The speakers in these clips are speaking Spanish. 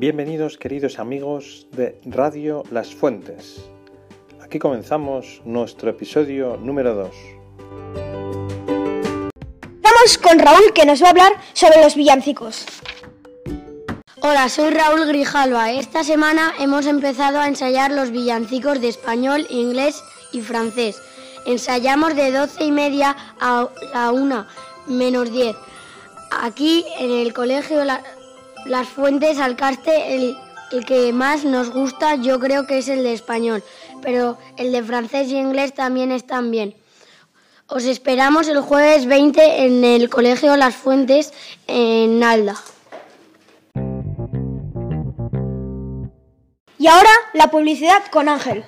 Bienvenidos queridos amigos de Radio Las Fuentes. Aquí comenzamos nuestro episodio número 2. Estamos con Raúl que nos va a hablar sobre los villancicos. Hola, soy Raúl Grijalva. Esta semana hemos empezado a ensayar los villancicos de español, inglés y francés. Ensayamos de 12 y media a la 1 menos 10. Aquí en el colegio Las Fuentes Alcaste, el, el que más nos gusta yo creo que es el de español, pero el de francés y inglés también están bien. Os esperamos el jueves 20 en el colegio Las Fuentes en Nalda. Y ahora la publicidad con Ángel.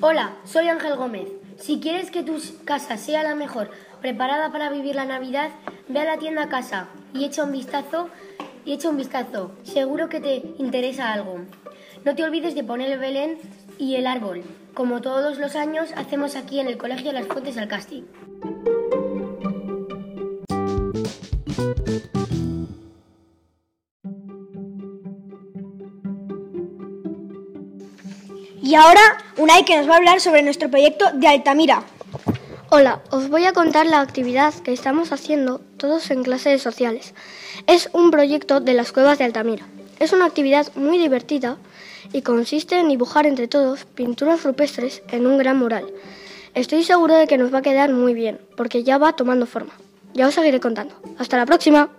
Hola, soy Ángel Gómez. Si quieres que tu casa sea la mejor, preparada para vivir la Navidad, ve a la tienda Casa y echa un vistazo y echa un vistazo. Seguro que te interesa algo. No te olvides de poner el Belén y el árbol, como todos los años hacemos aquí en el Colegio Las Fuentes al Casti. Y ahora Unai que nos va a hablar sobre nuestro proyecto de Altamira. Hola, os voy a contar la actividad que estamos haciendo todos en clases sociales. Es un proyecto de las cuevas de Altamira. Es una actividad muy divertida y consiste en dibujar entre todos pinturas rupestres en un gran mural. Estoy seguro de que nos va a quedar muy bien, porque ya va tomando forma. Ya os seguiré contando. Hasta la próxima.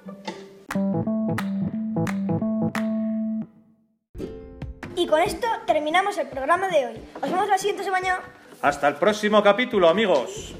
Y con esto terminamos el programa de hoy. Os vemos la siguiente semana. Hasta el próximo capítulo amigos.